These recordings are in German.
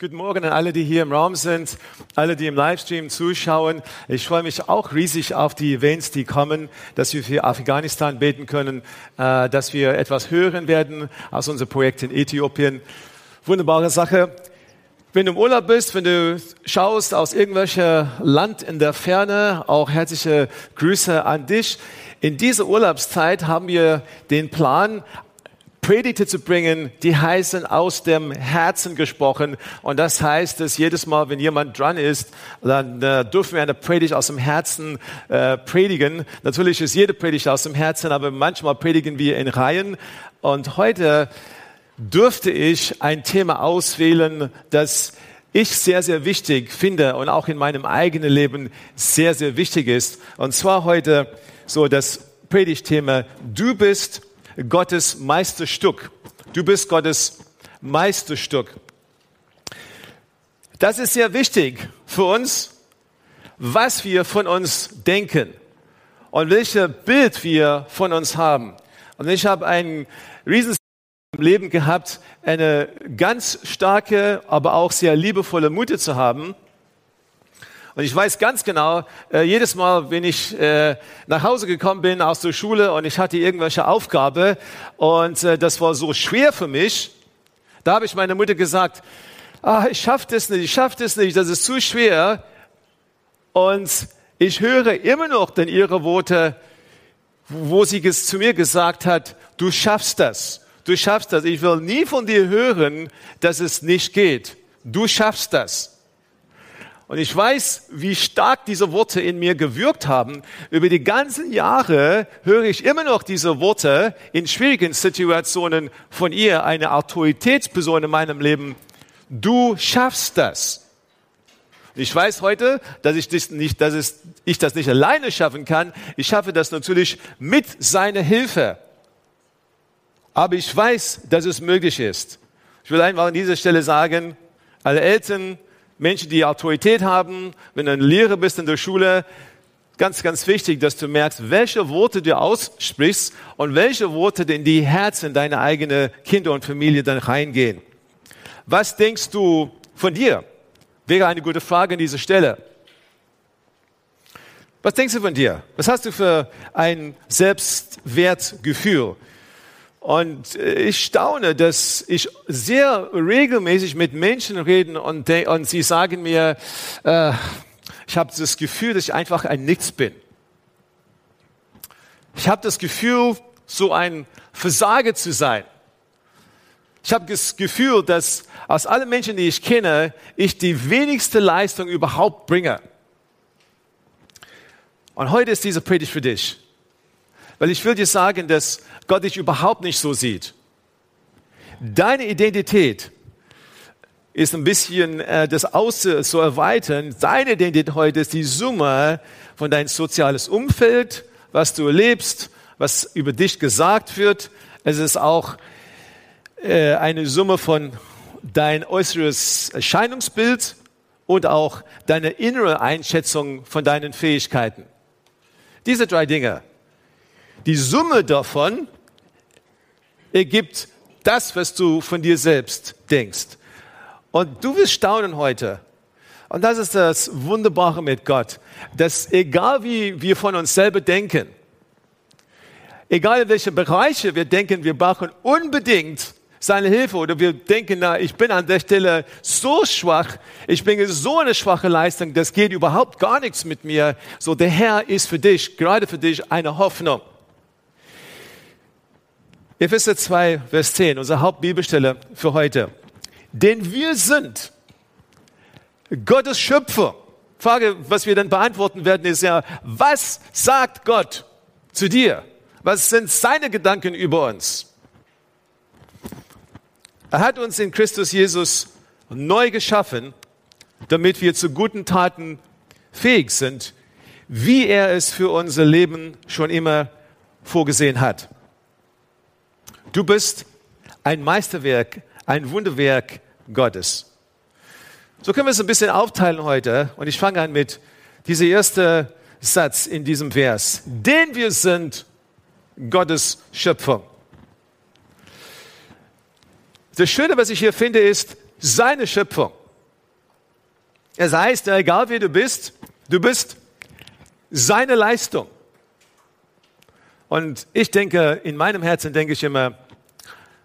Guten Morgen an alle, die hier im Raum sind, alle, die im Livestream zuschauen. Ich freue mich auch riesig auf die Events, die kommen, dass wir für Afghanistan beten können, äh, dass wir etwas hören werden aus unserem Projekt in Äthiopien. Wunderbare Sache. Wenn du im Urlaub bist, wenn du schaust aus irgendwelcher Land in der Ferne, auch herzliche Grüße an dich. In dieser Urlaubszeit haben wir den Plan, Predigte zu bringen, die heißen aus dem Herzen gesprochen. Und das heißt, dass jedes Mal, wenn jemand dran ist, dann äh, dürfen wir eine Predigt aus dem Herzen äh, predigen. Natürlich ist jede Predigt aus dem Herzen, aber manchmal predigen wir in Reihen. Und heute dürfte ich ein Thema auswählen, das ich sehr, sehr wichtig finde und auch in meinem eigenen Leben sehr, sehr wichtig ist. Und zwar heute so das Predigtthema, du bist Gottes Meisterstück. Du bist Gottes Meisterstück. Das ist sehr wichtig für uns, was wir von uns denken und welches Bild wir von uns haben. Und ich habe ein riesen Leben gehabt, eine ganz starke, aber auch sehr liebevolle Mutter zu haben. Und ich weiß ganz genau, äh, jedes Mal, wenn ich äh, nach Hause gekommen bin aus der Schule und ich hatte irgendwelche Aufgabe und äh, das war so schwer für mich, da habe ich meiner Mutter gesagt, ah, ich schaffe das nicht, ich schaffe das nicht, das ist zu schwer. Und ich höre immer noch denn ihre Worte, wo sie zu mir gesagt hat, du schaffst das, du schaffst das. Ich will nie von dir hören, dass es nicht geht. Du schaffst das. Und ich weiß, wie stark diese Worte in mir gewirkt haben. Über die ganzen Jahre höre ich immer noch diese Worte in schwierigen Situationen von ihr, eine Autoritätsperson in meinem Leben. Du schaffst das. Ich weiß heute, dass ich das nicht, dass ich das nicht alleine schaffen kann. Ich schaffe das natürlich mit seiner Hilfe. Aber ich weiß, dass es möglich ist. Ich will einfach an dieser Stelle sagen, alle Eltern, Menschen, die Autorität haben, wenn du ein Lehrer bist in der Schule, ganz, ganz wichtig, dass du merkst, welche Worte du aussprichst und welche Worte in die Herzen deiner eigenen Kinder und Familie dann reingehen. Was denkst du von dir? Wäre eine gute Frage an dieser Stelle. Was denkst du von dir? Was hast du für ein Selbstwertgefühl? Und äh, ich staune, dass ich sehr regelmäßig mit Menschen rede und, und sie sagen mir, äh, ich habe das Gefühl, dass ich einfach ein Nichts bin. Ich habe das Gefühl, so ein Versager zu sein. Ich habe das Gefühl, dass aus allen Menschen, die ich kenne, ich die wenigste Leistung überhaupt bringe. Und heute ist diese Predigt für dich. Weil ich will dir sagen, dass Gott dich überhaupt nicht so sieht. Deine Identität ist ein bisschen äh, das Aus zu erweitern. Deine Identität heute ist die Summe von deinem soziales Umfeld, was du erlebst, was über dich gesagt wird. Es ist auch äh, eine Summe von dein äußeres Erscheinungsbild und auch deine innere Einschätzung von deinen Fähigkeiten. Diese drei Dinge. Die Summe davon ergibt das, was du von dir selbst denkst. Und du wirst staunen heute. Und das ist das Wunderbare mit Gott, dass egal wie wir von uns selber denken, egal in welche Bereiche wir denken, wir brauchen unbedingt seine Hilfe oder wir denken, na, ich bin an der Stelle so schwach, ich bringe so eine schwache Leistung, das geht überhaupt gar nichts mit mir. So, der Herr ist für dich, gerade für dich, eine Hoffnung. Epheser 2, Vers 10, unsere Hauptbibelstelle für heute. Denn wir sind Gottes Schöpfer. Frage, was wir dann beantworten werden, ist ja, was sagt Gott zu dir? Was sind seine Gedanken über uns? Er hat uns in Christus Jesus neu geschaffen, damit wir zu guten Taten fähig sind, wie er es für unser Leben schon immer vorgesehen hat. Du bist ein Meisterwerk, ein Wunderwerk Gottes. So können wir es ein bisschen aufteilen heute und ich fange an mit dieser erste Satz in diesem Vers. Denn wir sind Gottes Schöpfung. Das Schöne, was ich hier finde, ist seine Schöpfung. Es heißt, egal wie du bist, du bist seine Leistung. Und ich denke, in meinem Herzen denke ich immer,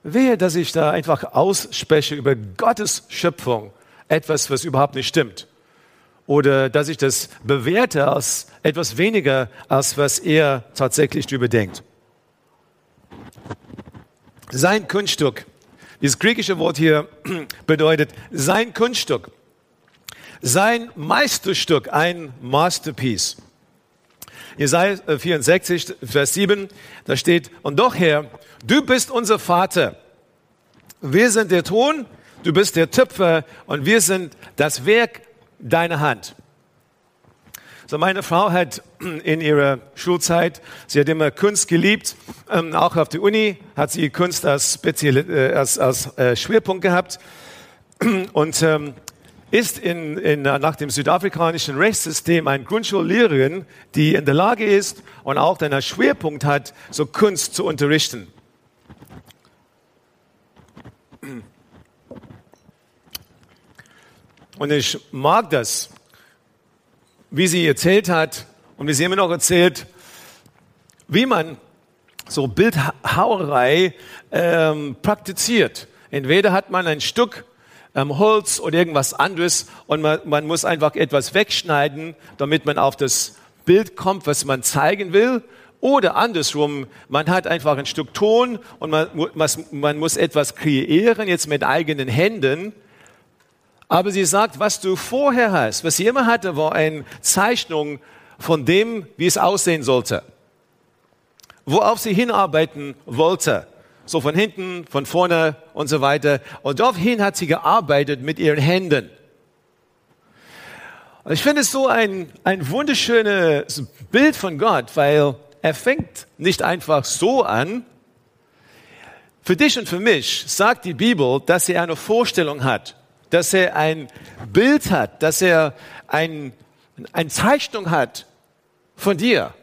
wehe, dass ich da einfach ausspreche über Gottes Schöpfung etwas, was überhaupt nicht stimmt. Oder dass ich das bewerte als etwas weniger, als was er tatsächlich darüber denkt. Sein Kunststück, dieses griechische Wort hier bedeutet sein Kunststück, sein Meisterstück, ein Masterpiece. Jesaja 64, Vers 7, da steht, und doch Herr, du bist unser Vater. Wir sind der Ton, du bist der Töpfer und wir sind das Werk deiner Hand. So, meine Frau hat in ihrer Schulzeit, sie hat immer Kunst geliebt, ähm, auch auf der Uni hat sie Kunst als, spezielle, äh, als, als äh, Schwerpunkt gehabt. Und ähm, ist in, in, nach dem südafrikanischen Rechtssystem eine Grundschullehrerin, die in der Lage ist und auch einen Schwerpunkt hat, so Kunst zu unterrichten. Und ich mag das, wie sie erzählt hat und wie sie immer noch erzählt, wie man so Bildhauerei ähm, praktiziert. Entweder hat man ein Stück ähm, Holz oder irgendwas anderes und man, man muss einfach etwas wegschneiden, damit man auf das Bild kommt, was man zeigen will. Oder andersrum, man hat einfach ein Stück Ton und man, man muss etwas kreieren, jetzt mit eigenen Händen. Aber sie sagt, was du vorher hast, was sie immer hatte, war eine Zeichnung von dem, wie es aussehen sollte. Worauf sie hinarbeiten wollte so von hinten, von vorne und so weiter. Und daraufhin hat sie gearbeitet mit ihren Händen. Und ich finde es so ein, ein wunderschönes Bild von Gott, weil er fängt nicht einfach so an. Für dich und für mich sagt die Bibel, dass er eine Vorstellung hat, dass er ein Bild hat, dass er ein, eine Zeichnung hat von dir,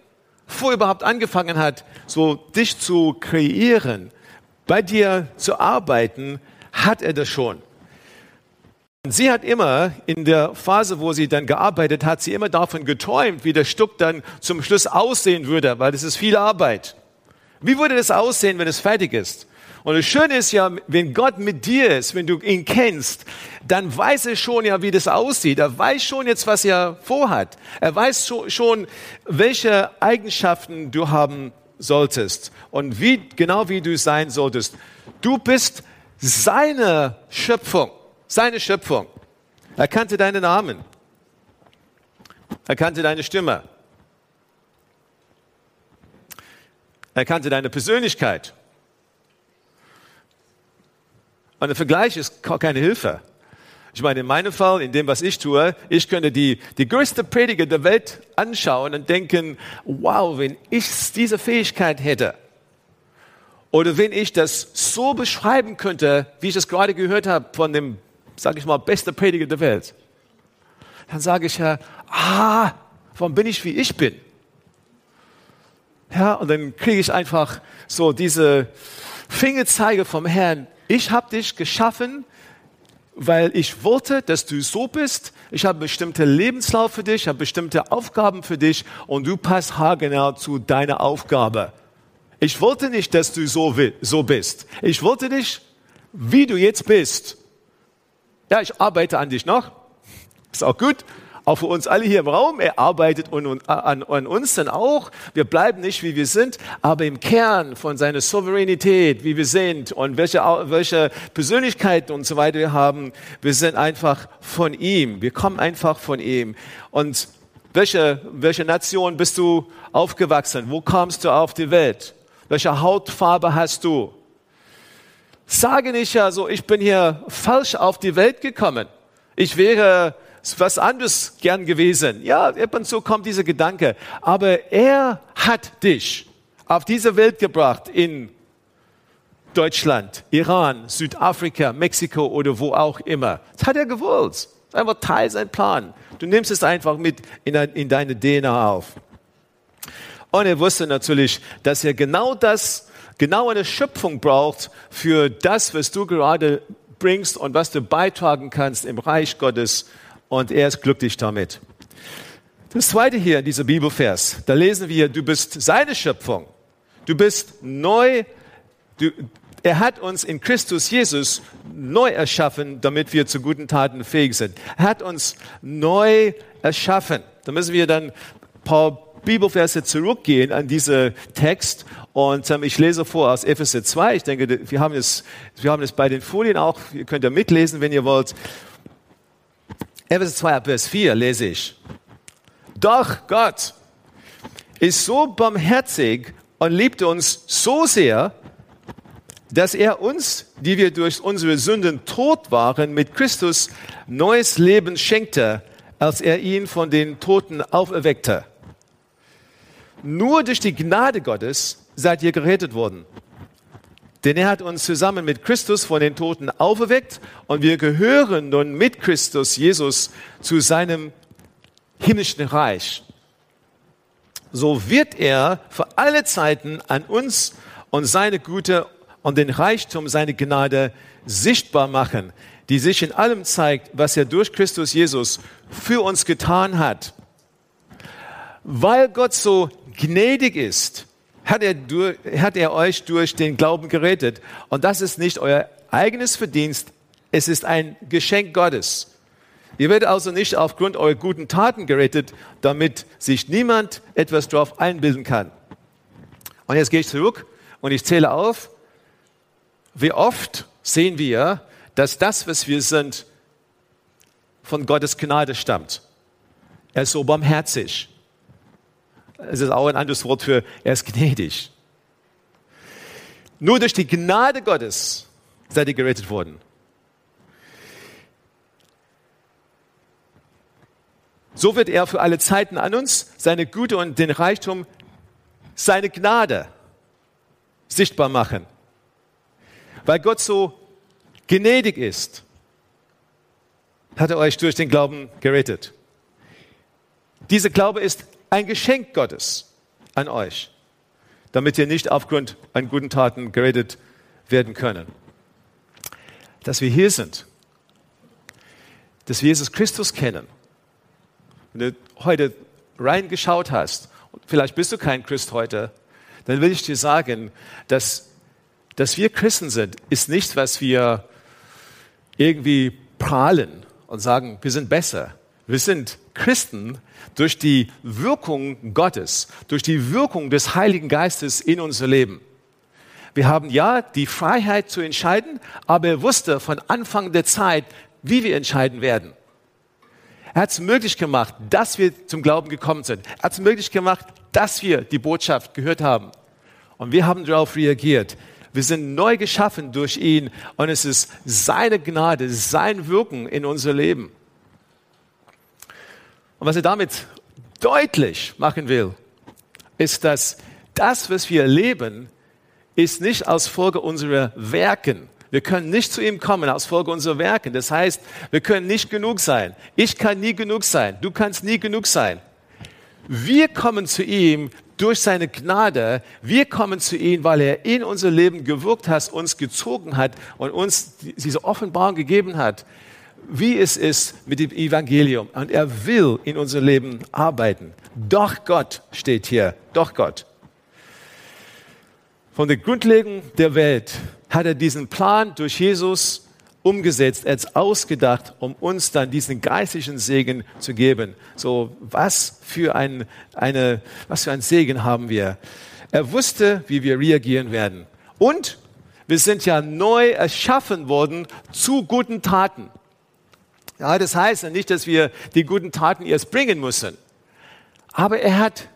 bevor er überhaupt angefangen hat, so dich zu kreieren, bei dir zu arbeiten, hat er das schon. Sie hat immer in der Phase, wo sie dann gearbeitet hat, sie immer davon geträumt, wie das Stück dann zum Schluss aussehen würde, weil das ist viel Arbeit. Wie würde das aussehen, wenn es fertig ist? Und das Schöne ist ja, wenn Gott mit dir ist, wenn du ihn kennst, dann weiß er schon ja, wie das aussieht. Er weiß schon jetzt, was er vorhat. Er weiß schon, welche Eigenschaften du haben solltest und wie, genau wie du sein solltest. Du bist seine Schöpfung, seine Schöpfung. Er kannte deinen Namen. Er kannte deine Stimme. Er kannte deine Persönlichkeit. Und der Vergleich ist keine Hilfe. Ich meine, in meinem Fall, in dem, was ich tue, ich könnte die, die größte Prediger der Welt anschauen und denken, wow, wenn ich diese Fähigkeit hätte, oder wenn ich das so beschreiben könnte, wie ich es gerade gehört habe von dem, sage ich mal, beste Prediger der Welt, dann sage ich ja, ah, warum bin ich, wie ich bin? Ja, und dann kriege ich einfach so diese Fingerzeige vom Herrn. Ich habe dich geschaffen, weil ich wollte, dass du so bist. Ich habe bestimmte Lebenslauf für dich, habe bestimmte Aufgaben für dich und du passt haargenau zu deiner Aufgabe. Ich wollte nicht, dass du so, so bist. Ich wollte dich, wie du jetzt bist. Ja, ich arbeite an dich noch. Ist auch gut auch für uns alle hier im Raum. Er arbeitet an, an, an, uns dann auch. Wir bleiben nicht, wie wir sind, aber im Kern von seiner Souveränität, wie wir sind und welche, welche Persönlichkeit und so weiter wir haben, wir sind einfach von ihm. Wir kommen einfach von ihm. Und welche, welche Nation bist du aufgewachsen? Wo kommst du auf die Welt? Welche Hautfarbe hast du? Sage nicht ja so, ich bin hier falsch auf die Welt gekommen. Ich wäre was anderes gern gewesen. Ja, ab und zu kommt dieser Gedanke. Aber er hat dich auf diese Welt gebracht in Deutschland, Iran, Südafrika, Mexiko oder wo auch immer. Das hat er gewollt. Das ist einfach Teil sein Plan. Du nimmst es einfach mit in, in deine DNA auf. Und er wusste natürlich, dass er genau das, genau eine Schöpfung braucht für das, was du gerade bringst und was du beitragen kannst im Reich Gottes. Und er ist glücklich damit. Das zweite hier in dieser Bibelvers, da lesen wir, du bist seine Schöpfung. Du bist neu, du, er hat uns in Christus Jesus neu erschaffen, damit wir zu guten Taten fähig sind. Er hat uns neu erschaffen. Da müssen wir dann ein paar Bibelverse zurückgehen an diesen Text und ähm, ich lese vor aus Epheser 2. Ich denke, wir haben es, wir haben es bei den Folien auch. Ihr könnt ja mitlesen, wenn ihr wollt. Epheser 2, Vers 4 lese ich. Doch Gott ist so barmherzig und liebt uns so sehr, dass er uns, die wir durch unsere Sünden tot waren, mit Christus neues Leben schenkte, als er ihn von den Toten auferweckte. Nur durch die Gnade Gottes seid ihr gerettet worden. Denn er hat uns zusammen mit Christus von den Toten auferweckt und wir gehören nun mit Christus Jesus zu seinem himmlischen Reich. So wird er für alle Zeiten an uns und seine Güte und den Reichtum seiner Gnade sichtbar machen, die sich in allem zeigt, was er durch Christus Jesus für uns getan hat. Weil Gott so gnädig ist, hat er, hat er euch durch den Glauben gerettet. Und das ist nicht euer eigenes Verdienst, es ist ein Geschenk Gottes. Ihr werdet also nicht aufgrund eurer guten Taten gerettet, damit sich niemand etwas darauf einbilden kann. Und jetzt gehe ich zurück und ich zähle auf, wie oft sehen wir, dass das, was wir sind, von Gottes Gnade stammt. Er ist so barmherzig. Es ist auch ein anderes Wort für, er ist gnädig. Nur durch die Gnade Gottes seid ihr gerettet worden. So wird er für alle Zeiten an uns seine Güte und den Reichtum, seine Gnade sichtbar machen. Weil Gott so gnädig ist, hat er euch durch den Glauben gerettet. Dieser Glaube ist ein Geschenk Gottes an euch, damit ihr nicht aufgrund an guten Taten gerettet werden können. Dass wir hier sind, dass wir Jesus Christus kennen wenn du heute reingeschaut hast, vielleicht bist du kein Christ heute, dann will ich dir sagen, dass, dass wir Christen sind, ist nicht, was wir irgendwie prahlen und sagen, wir sind besser. Wir sind Christen durch die Wirkung Gottes, durch die Wirkung des Heiligen Geistes in unser Leben. Wir haben ja die Freiheit zu entscheiden, aber er wusste von Anfang der Zeit, wie wir entscheiden werden. Er hat es möglich gemacht, dass wir zum Glauben gekommen sind. Er hat es möglich gemacht, dass wir die Botschaft gehört haben. Und wir haben darauf reagiert. Wir sind neu geschaffen durch ihn und es ist seine Gnade, sein Wirken in unser Leben. Und was er damit deutlich machen will, ist, dass das, was wir erleben, ist nicht aus Folge unserer Werken, wir können nicht zu ihm kommen aus Folge unserer Werke. Das heißt, wir können nicht genug sein. Ich kann nie genug sein. Du kannst nie genug sein. Wir kommen zu ihm durch seine Gnade. Wir kommen zu ihm, weil er in unser Leben gewirkt hat, uns gezogen hat und uns diese Offenbarung gegeben hat, wie es ist mit dem Evangelium. Und er will in unser Leben arbeiten. Doch Gott steht hier. Doch Gott. Von der Grundlegung der Welt hat er diesen Plan durch Jesus umgesetzt, hat ausgedacht, um uns dann diesen geistlichen Segen zu geben. So, was für ein, eine, was für ein Segen haben wir? Er wusste, wie wir reagieren werden. Und wir sind ja neu erschaffen worden zu guten Taten. Ja, das heißt ja nicht, dass wir die guten Taten erst bringen müssen. Aber er hat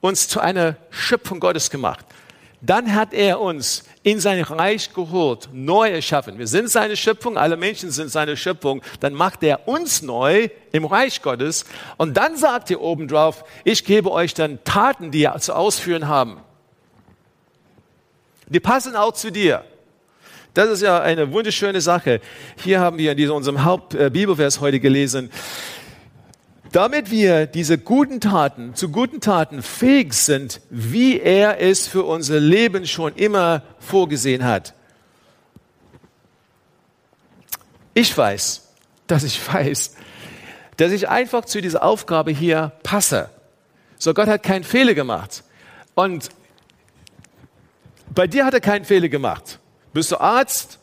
uns zu einer Schöpfung Gottes gemacht. Dann hat er uns in sein Reich geholt, neu erschaffen. Wir sind seine Schöpfung, alle Menschen sind seine Schöpfung. Dann macht er uns neu im Reich Gottes. Und dann sagt er obendrauf, ich gebe euch dann Taten, die ihr zu ausführen haben. Die passen auch zu dir. Das ist ja eine wunderschöne Sache. Hier haben wir in diesem, unserem Hauptbibelvers heute gelesen, damit wir diese guten Taten, zu guten Taten fähig sind, wie er es für unser Leben schon immer vorgesehen hat. Ich weiß, dass ich weiß, dass ich einfach zu dieser Aufgabe hier passe. So, Gott hat keinen Fehler gemacht. Und bei dir hat er keinen Fehler gemacht. Bist du Arzt?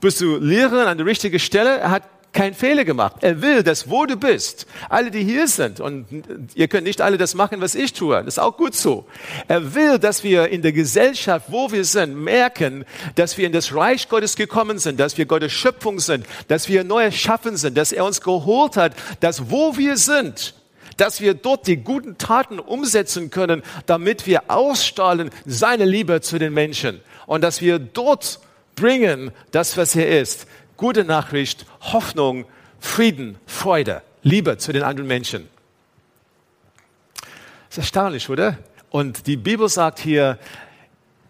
Bist du Lehrerin an der richtigen Stelle? Er hat keinen Fehler gemacht. Er will, dass wo du bist, alle, die hier sind, und ihr könnt nicht alle das machen, was ich tue, das ist auch gut so. Er will, dass wir in der Gesellschaft, wo wir sind, merken, dass wir in das Reich Gottes gekommen sind, dass wir Gottes Schöpfung sind, dass wir neu erschaffen sind, dass er uns geholt hat, dass wo wir sind, dass wir dort die guten Taten umsetzen können, damit wir ausstrahlen seine Liebe zu den Menschen und dass wir dort bringen das, was er ist. Gute Nachricht, Hoffnung, Frieden, Freude, Liebe zu den anderen Menschen. Das ist erstaunlich, oder? Und die Bibel sagt hier,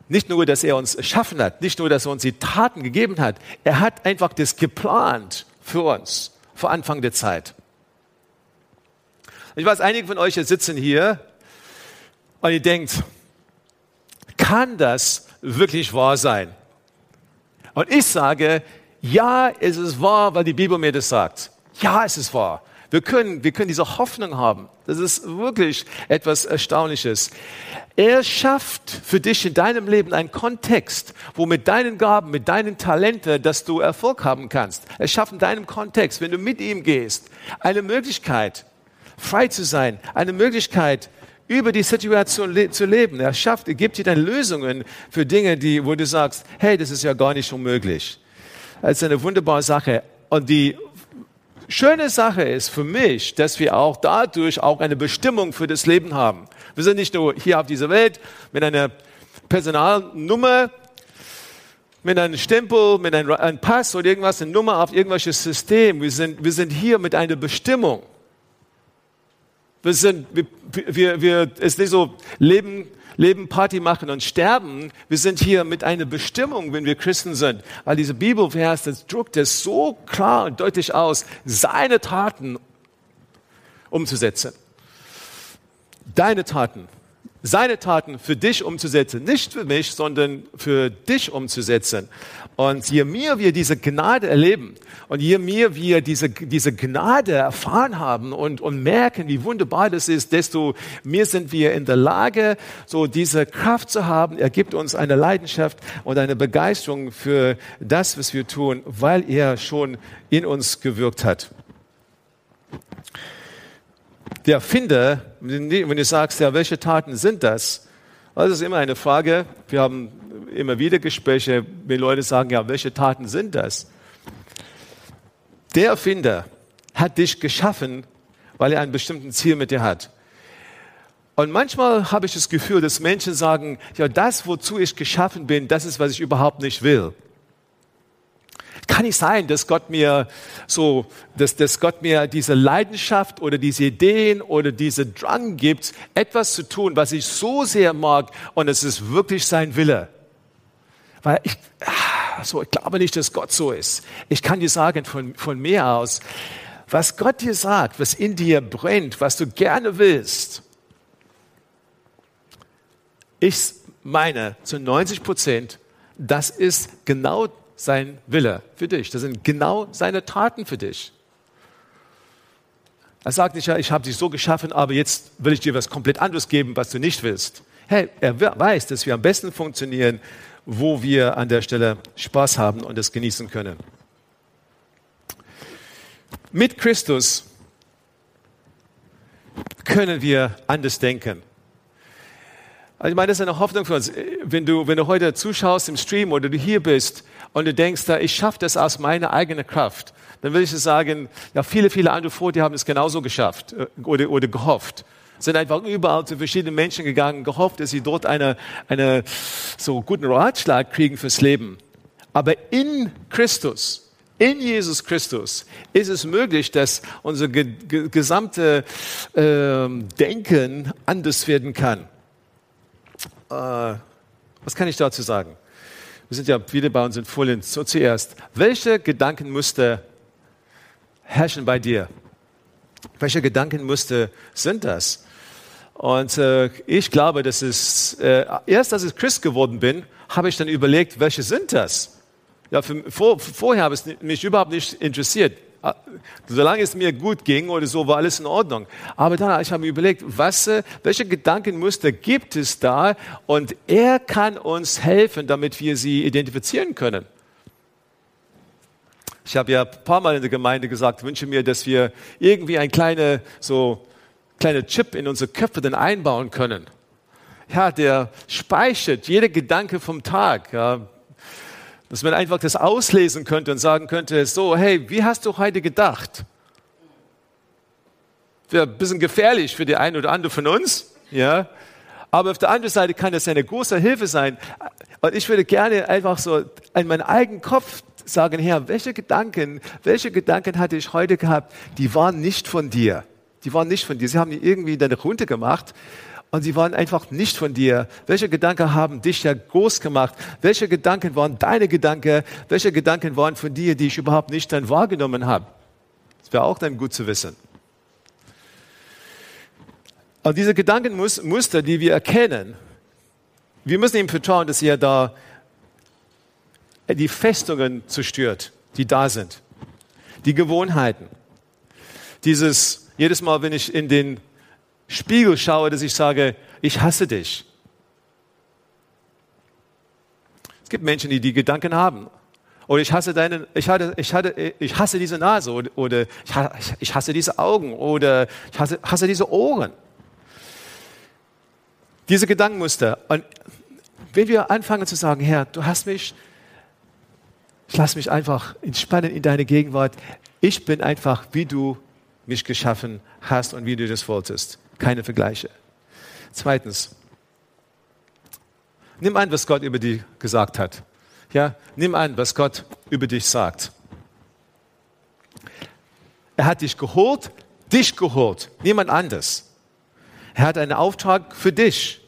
nicht nur, dass er uns erschaffen hat, nicht nur, dass er uns die Taten gegeben hat, er hat einfach das geplant für uns vor Anfang der Zeit. Ich weiß, einige von euch sitzen hier und ihr denkt, kann das wirklich wahr sein? Und ich sage, ja, es ist wahr, weil die Bibel mir das sagt. Ja, es ist wahr. Wir können, wir können diese Hoffnung haben. Das ist wirklich etwas Erstaunliches. Er schafft für dich in deinem Leben einen Kontext, wo mit deinen Gaben, mit deinen Talenten, dass du Erfolg haben kannst. Er schafft in deinem Kontext, wenn du mit ihm gehst, eine Möglichkeit, frei zu sein, eine Möglichkeit, über die Situation le zu leben. Er schafft, er gibt dir dann Lösungen für Dinge, die, wo du sagst, hey, das ist ja gar nicht unmöglich. Das ist eine wunderbare Sache. Und die schöne Sache ist für mich, dass wir auch dadurch auch eine Bestimmung für das Leben haben. Wir sind nicht nur hier auf dieser Welt mit einer Personalnummer, mit einem Stempel, mit einem, Pass oder irgendwas, eine Nummer auf irgendwelches System. Wir sind, wir sind hier mit einer Bestimmung. Wir sind, wir, wir, es ist nicht so, Leben Leben, Party machen und sterben. Wir sind hier mit einer Bestimmung, wenn wir Christen sind. Weil diese Bibelvers, das druckt es so klar und deutlich aus, seine Taten umzusetzen. Deine Taten seine Taten für dich umzusetzen. Nicht für mich, sondern für dich umzusetzen. Und je mehr wir diese Gnade erleben und je mehr wir diese, diese Gnade erfahren haben und, und merken, wie wunderbar das ist, desto mehr sind wir in der Lage, so diese Kraft zu haben. Er gibt uns eine Leidenschaft und eine Begeisterung für das, was wir tun, weil er schon in uns gewirkt hat der Erfinder, wenn du sagst, ja, welche Taten sind das? Das ist immer eine Frage. Wir haben immer wieder Gespräche, wenn Leute sagen, ja, welche Taten sind das? Der Erfinder hat dich geschaffen, weil er ein bestimmtes Ziel mit dir hat. Und manchmal habe ich das Gefühl, dass Menschen sagen, ja, das, wozu ich geschaffen bin, das ist, was ich überhaupt nicht will kann nicht sein, dass Gott mir so, dass, dass Gott mir diese Leidenschaft oder diese Ideen oder diese Drang gibt, etwas zu tun, was ich so sehr mag und es ist wirklich sein Wille. Weil ich, ah, so, ich glaube nicht, dass Gott so ist. Ich kann dir sagen von, von mir aus, was Gott dir sagt, was in dir brennt, was du gerne willst, ich meine zu 90 Prozent, das ist genau sein Wille für dich. Das sind genau seine Taten für dich. Er sagt nicht, ja, ich habe dich so geschaffen, aber jetzt will ich dir was komplett anderes geben, was du nicht willst. Hey, er weiß, dass wir am besten funktionieren, wo wir an der Stelle Spaß haben und es genießen können. Mit Christus können wir anders denken. Also ich meine, das ist eine Hoffnung für uns. Wenn du, wenn du heute zuschaust im Stream oder du hier bist und du denkst, ich schaffe das aus meiner eigenen Kraft, dann will ich sagen, ja, viele, viele andere vor dir haben es genauso geschafft äh, oder, oder gehofft. Sind einfach überall zu verschiedenen Menschen gegangen, gehofft, dass sie dort eine, eine so guten Ratschlag kriegen fürs Leben. Aber in Christus, in Jesus Christus ist es möglich, dass unser ge gesamte äh, Denken anders werden kann. Äh, was kann ich dazu sagen? wir sind ja viele bei uns in Folien, so zuerst, welche Gedankenmuster herrschen bei dir? Welche Gedankenmuster sind das? Und äh, ich glaube, dass es, äh, erst als ich Christ geworden bin, habe ich dann überlegt, welche sind das? Ja, für, vor, vorher habe es mich überhaupt nicht interessiert. Solange es mir gut ging oder so, war alles in Ordnung. Aber dann ich habe mir überlegt, was, äh, welche Gedankenmuster gibt es da? Und er kann uns helfen, damit wir sie identifizieren können. Ich habe ja ein paar Mal in der Gemeinde gesagt, wünsche mir, dass wir irgendwie ein kleine, so, kleine Chip in unsere Köpfe dann einbauen können. Ja, der speichert jede Gedanke vom Tag. Ja, dass man einfach das auslesen könnte und sagen könnte, so, hey, wie hast du heute gedacht? Wäre ein bisschen gefährlich für die eine oder andere von uns, ja. Aber auf der anderen Seite kann das eine große Hilfe sein. Und ich würde gerne einfach so in meinen eigenen Kopf sagen, Herr, welche Gedanken, welche Gedanken hatte ich heute gehabt, die waren nicht von dir. Die waren nicht von dir. Sie haben die irgendwie dann runtergemacht und sie waren einfach nicht von dir. Welche Gedanken haben dich ja groß gemacht? Welche Gedanken waren deine Gedanken? Welche Gedanken waren von dir, die ich überhaupt nicht dann wahrgenommen habe? Das wäre auch dann gut zu wissen. Und diese Gedankenmuster, die wir erkennen, wir müssen ihm vertrauen, dass er da die Festungen zerstört, die da sind. Die Gewohnheiten. Dieses, jedes Mal, wenn ich in den Spiegel schaue, dass ich sage, ich hasse dich. Es gibt Menschen, die die Gedanken haben. Oder ich hasse deinen, ich, hatte, ich, hatte, ich hasse diese Nase oder, oder ich hasse diese Augen oder ich hasse, hasse diese Ohren. Diese Gedankenmuster. Und wenn wir anfangen zu sagen, Herr, du hast mich, ich lasse mich einfach entspannen in deine Gegenwart. Ich bin einfach, wie du mich geschaffen hast und wie du das wolltest keine Vergleiche. Zweitens, nimm an, was Gott über dich gesagt hat. Ja, nimm an, was Gott über dich sagt. Er hat dich geholt, dich geholt, niemand anders. Er hat einen Auftrag für dich,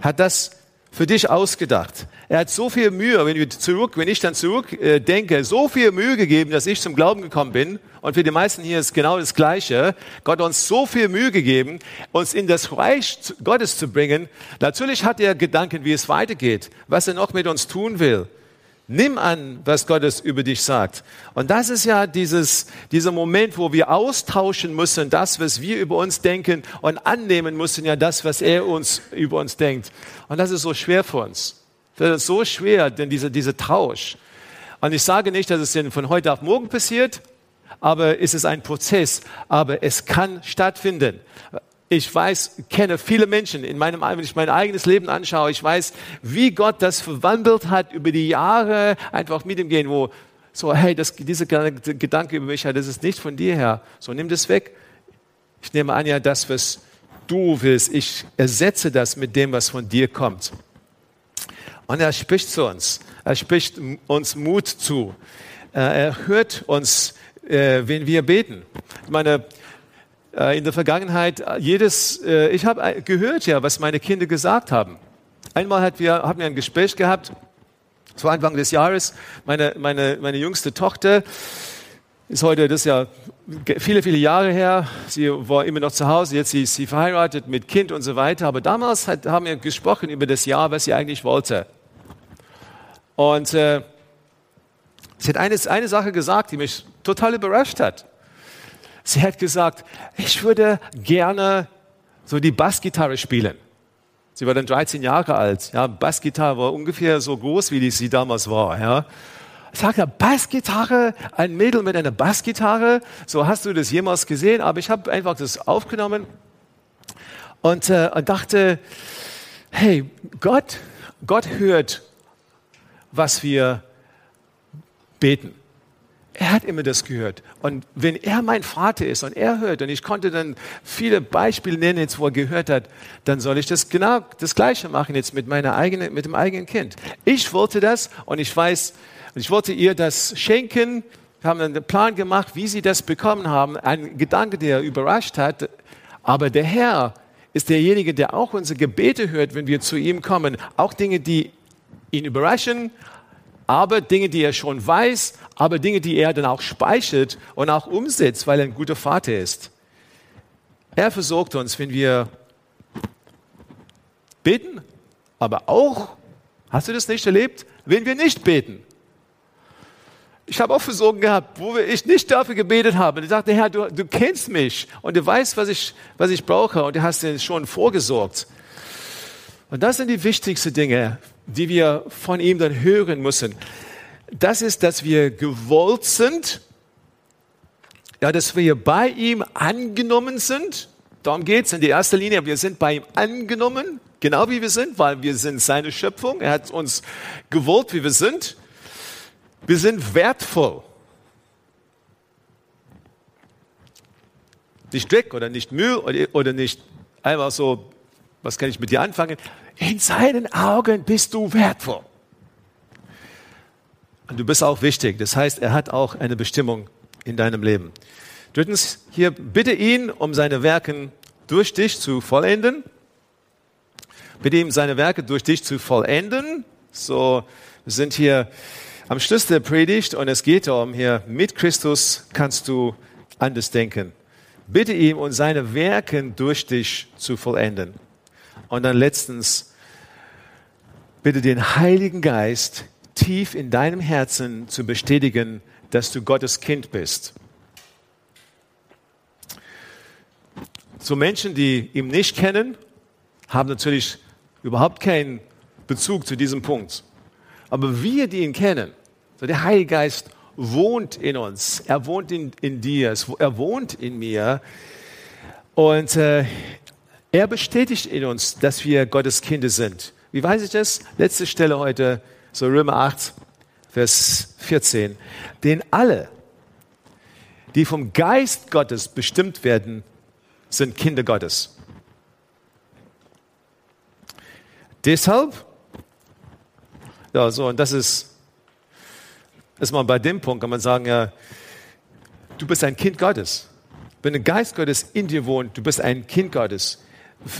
hat das für dich ausgedacht. Er hat so viel Mühe, wenn, wir zurück, wenn ich dann zurückdenke, äh, so viel Mühe gegeben, dass ich zum Glauben gekommen bin. Und für die meisten hier ist genau das Gleiche. Gott hat uns so viel Mühe gegeben, uns in das Reich Gottes zu bringen. Natürlich hat er Gedanken, wie es weitergeht, was er noch mit uns tun will. Nimm an, was Gottes über dich sagt. Und das ist ja dieses, dieser Moment, wo wir austauschen müssen, das, was wir über uns denken und annehmen müssen, ja das, was er uns über uns denkt. Und das ist so schwer für uns. Das ist so schwer, denn dieser, dieser Tausch. Und ich sage nicht, dass es von heute auf morgen passiert, aber es ist ein Prozess, aber es kann stattfinden. Ich weiß, kenne viele Menschen in meinem, wenn ich mein eigenes Leben anschaue, ich weiß, wie Gott das verwandelt hat über die Jahre, einfach mit ihm gehen, wo so, hey, das, dieser Gedanke über mich, das ist nicht von dir her. So, nimm das weg. Ich nehme an, ja, das, was du willst, ich ersetze das mit dem, was von dir kommt. Und er spricht zu uns. Er spricht uns Mut zu. Äh, er hört uns, äh, wenn wir beten. Ich meine, in der Vergangenheit jedes, ich habe gehört ja, was meine Kinder gesagt haben. Einmal hat wir, haben wir ein Gespräch gehabt, zu Anfang des Jahres. Meine, meine, meine jüngste Tochter ist heute, das ist ja viele, viele Jahre her. Sie war immer noch zu Hause, jetzt ist sie verheiratet mit Kind und so weiter. Aber damals hat, haben wir gesprochen über das Jahr, was sie eigentlich wollte. Und äh, sie hat eine, eine Sache gesagt, die mich total überrascht hat. Sie hat gesagt, ich würde gerne so die Bassgitarre spielen. Sie war dann 13 Jahre alt. Ja, Bassgitarre war ungefähr so groß, wie sie damals war. Ja. Ich sagte, Bassgitarre, ein Mädel mit einer Bassgitarre, so hast du das jemals gesehen? Aber ich habe einfach das aufgenommen und, äh, und dachte, hey, Gott, Gott hört was wir beten. Er hat immer das gehört. Und wenn er mein Vater ist und er hört, und ich konnte dann viele Beispiele nennen, jetzt, wo er gehört hat, dann soll ich das genau das Gleiche machen jetzt mit meiner eigenen, mit dem eigenen Kind. Ich wollte das und ich weiß, ich wollte ihr das schenken. Wir haben einen Plan gemacht, wie sie das bekommen haben. Ein Gedanke, der überrascht hat. Aber der Herr ist derjenige, der auch unsere Gebete hört, wenn wir zu ihm kommen. Auch Dinge, die ihn überraschen, aber Dinge, die er schon weiß, aber Dinge, die er dann auch speichert und auch umsetzt, weil er ein guter Vater ist. Er versorgt uns, wenn wir beten, aber auch, hast du das nicht erlebt, wenn wir nicht beten? Ich habe auch Versorgung gehabt, wo ich nicht dafür gebetet habe. Ich dachte, Herr, du, du kennst mich und du weißt, was ich, was ich brauche und du hast dir schon vorgesorgt. Und das sind die wichtigsten Dinge, die wir von ihm dann hören müssen. Das ist, dass wir gewollt sind, ja, dass wir bei ihm angenommen sind. Darum geht es in der ersten Linie. Wir sind bei ihm angenommen, genau wie wir sind, weil wir sind seine Schöpfung. Er hat uns gewollt, wie wir sind. Wir sind wertvoll. Nicht weg oder nicht oder, oder nicht einfach so, was kann ich mit dir anfangen? In seinen Augen bist du wertvoll. Und du bist auch wichtig. Das heißt, er hat auch eine Bestimmung in deinem Leben. Drittens, hier bitte ihn um seine Werke durch dich zu vollenden. Bitte ihm seine Werke durch dich zu vollenden. So, wir sind hier am Schluss der Predigt und es geht darum, hier mit Christus kannst du anders denken. Bitte ihm und seine Werke durch dich zu vollenden. Und dann letztens, bitte den Heiligen Geist tief in deinem Herzen zu bestätigen, dass du Gottes Kind bist. So Menschen, die ihn nicht kennen, haben natürlich überhaupt keinen Bezug zu diesem Punkt. Aber wir, die ihn kennen, so der Heilige Geist wohnt in uns, er wohnt in, in dir, er wohnt in mir und äh, er bestätigt in uns, dass wir Gottes Kinder sind. Wie weiß ich das? Letzte Stelle heute, so Römer 8, Vers 14. Denn alle, die vom Geist Gottes bestimmt werden, sind Kinder Gottes. Deshalb, ja, so, und das ist, ist man bei dem Punkt, kann man sagen, ja, du bist ein Kind Gottes. Wenn der Geist Gottes in dir wohnt, du bist ein Kind Gottes.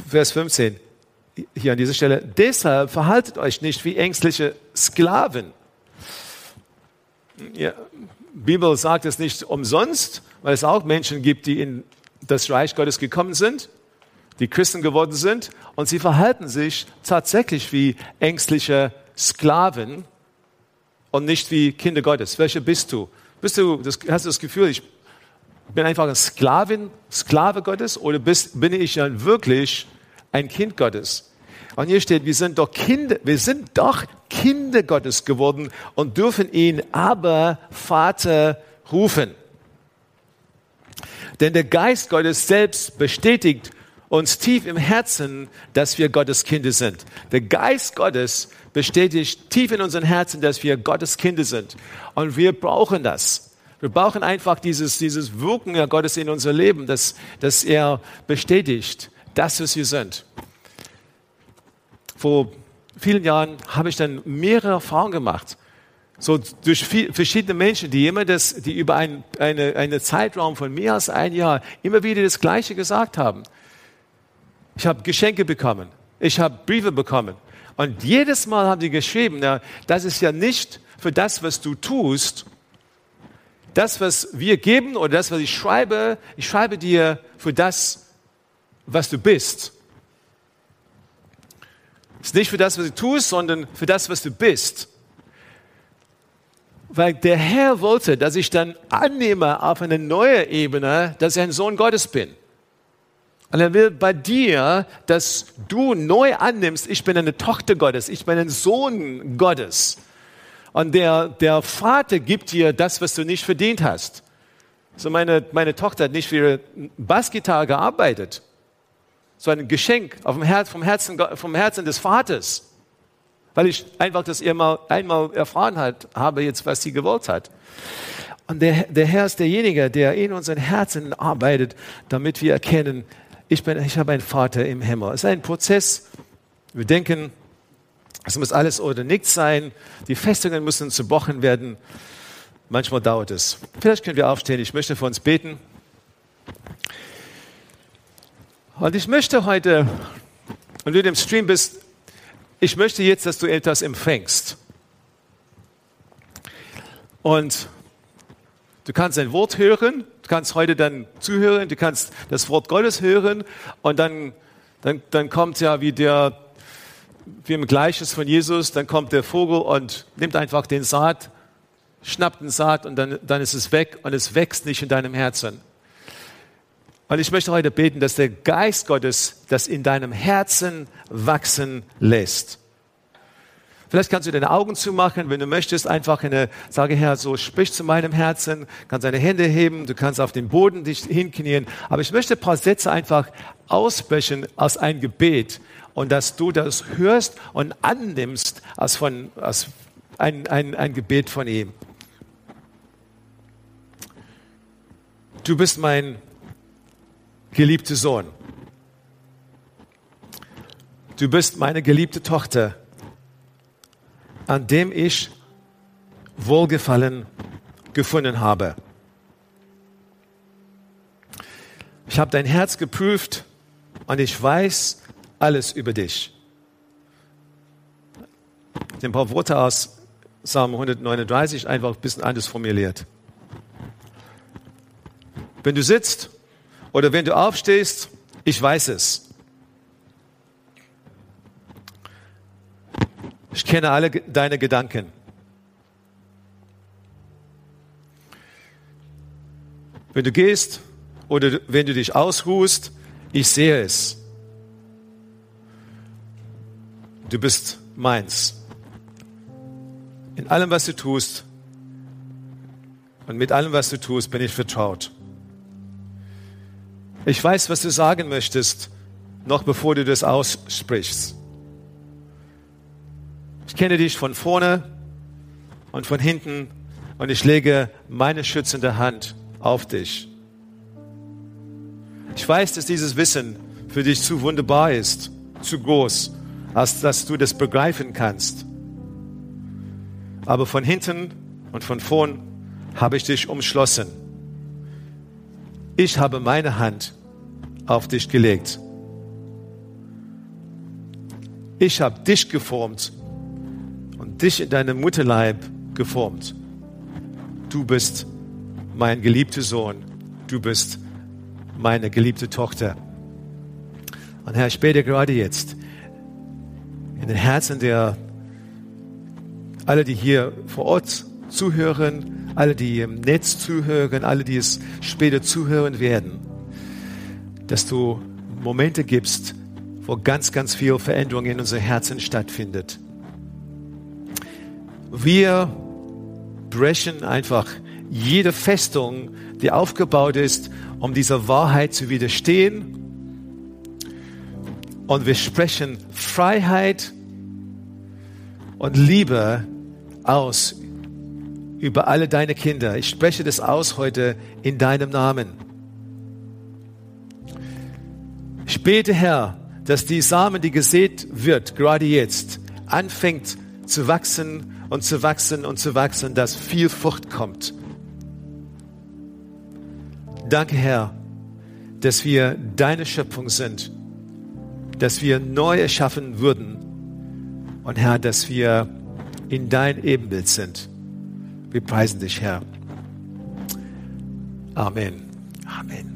Vers 15, hier an dieser Stelle. Deshalb verhaltet euch nicht wie ängstliche Sklaven. Ja, Bibel sagt es nicht umsonst, weil es auch Menschen gibt, die in das Reich Gottes gekommen sind, die Christen geworden sind und sie verhalten sich tatsächlich wie ängstliche Sklaven und nicht wie Kinder Gottes. Welche bist du? Bist du, das, hast du das Gefühl, ich bin einfach ein Sklavin, Sklave Gottes oder bist, bin ich dann wirklich ein Kind Gottes? Und hier steht, wir sind doch Kinder, wir sind doch Kinder Gottes geworden und dürfen ihn aber Vater rufen. Denn der Geist Gottes selbst bestätigt uns tief im Herzen, dass wir Gottes Kinder sind. Der Geist Gottes bestätigt tief in unseren Herzen, dass wir Gottes Kinder sind. Und wir brauchen das. Wir brauchen einfach dieses, dieses Wirken Gottes in unser Leben, dass, dass er bestätigt, dass wir sind. Vor vielen Jahren habe ich dann mehrere Erfahrungen gemacht so durch viel, verschiedene Menschen, die immer das, die über ein, eine, Zeitraum von mehr als ein Jahr immer wieder das Gleiche gesagt haben. Ich habe Geschenke bekommen, ich habe Briefe bekommen. Und jedes Mal haben die geschrieben, na, das ist ja nicht für das, was du tust. Das, was wir geben oder das, was ich schreibe, ich schreibe dir für das, was du bist. Ist nicht für das, was du tust, sondern für das, was du bist weil der Herr wollte, dass ich dann annehme auf eine neue Ebene, dass ich ein Sohn Gottes bin. Und er will bei dir, dass du neu annimmst, ich bin eine Tochter Gottes, ich bin ein Sohn Gottes. Und der, der Vater gibt dir das, was du nicht verdient hast. So meine, meine Tochter hat nicht für ihre Bassgitarre gearbeitet. So ein Geschenk vom, Herzen, vom Herzen des Vaters weil ich einfach das einmal, einmal erfahren hat, habe jetzt, was sie gewollt hat. Und der, der Herr ist derjenige, der in unseren Herzen arbeitet, damit wir erkennen, ich, bin, ich habe einen Vater im Himmel. Es ist ein Prozess. Wir denken, es muss alles oder nichts sein. Die Festungen müssen zerbrochen werden. Manchmal dauert es. Vielleicht können wir aufstehen. Ich möchte für uns beten. Und ich möchte heute, wenn du im Stream bist, ich möchte jetzt, dass du etwas empfängst. Und du kannst ein Wort hören, du kannst heute dann zuhören, du kannst das Wort Gottes hören und dann, dann, dann kommt ja wie der, wie im Gleiches von Jesus, dann kommt der Vogel und nimmt einfach den Saat, schnappt den Saat und dann, dann ist es weg und es wächst nicht in deinem Herzen. Und ich möchte heute beten, dass der Geist Gottes das in deinem Herzen wachsen lässt. Vielleicht kannst du deine Augen zumachen, wenn du möchtest, einfach eine, sage Herr, so sprich zu meinem Herzen, kannst deine Hände heben, du kannst auf den Boden dich hinknien. Aber ich möchte ein paar Sätze einfach aussprechen aus einem Gebet und dass du das hörst und annimmst als, von, als ein, ein, ein Gebet von ihm. Du bist mein geliebter Sohn. Du bist meine geliebte Tochter an dem ich Wohlgefallen gefunden habe. Ich habe dein Herz geprüft und ich weiß alles über dich. Ein paar Worte aus Psalm 139, einfach ein bisschen anders formuliert. Wenn du sitzt oder wenn du aufstehst, ich weiß es. Ich kenne alle deine Gedanken. Wenn du gehst oder wenn du dich ausruhst, ich sehe es. Du bist meins. In allem, was du tust und mit allem, was du tust, bin ich vertraut. Ich weiß, was du sagen möchtest, noch bevor du das aussprichst. Ich kenne dich von vorne und von hinten und ich lege meine schützende Hand auf dich. Ich weiß, dass dieses Wissen für dich zu wunderbar ist, zu groß, als dass du das begreifen kannst. Aber von hinten und von vorn habe ich dich umschlossen. Ich habe meine Hand auf dich gelegt. Ich habe dich geformt dich in deinem Mutterleib geformt. Du bist mein geliebter Sohn. Du bist meine geliebte Tochter. Und Herr, ich bete gerade jetzt in den Herzen der alle, die hier vor Ort zuhören, alle, die im Netz zuhören, alle, die es später zuhören werden, dass du Momente gibst, wo ganz, ganz viel Veränderung in unser Herzen stattfindet. Wir brechen einfach jede Festung, die aufgebaut ist, um dieser Wahrheit zu widerstehen. Und wir sprechen Freiheit und Liebe aus über alle deine Kinder. Ich spreche das aus heute in deinem Namen. Bete, Herr, dass die Samen, die gesät wird, gerade jetzt, anfängt zu wachsen und zu wachsen und zu wachsen, dass viel Frucht kommt. Danke, Herr, dass wir deine Schöpfung sind, dass wir neu erschaffen würden und Herr, dass wir in dein Ebenbild sind. Wir preisen dich, Herr. Amen. Amen.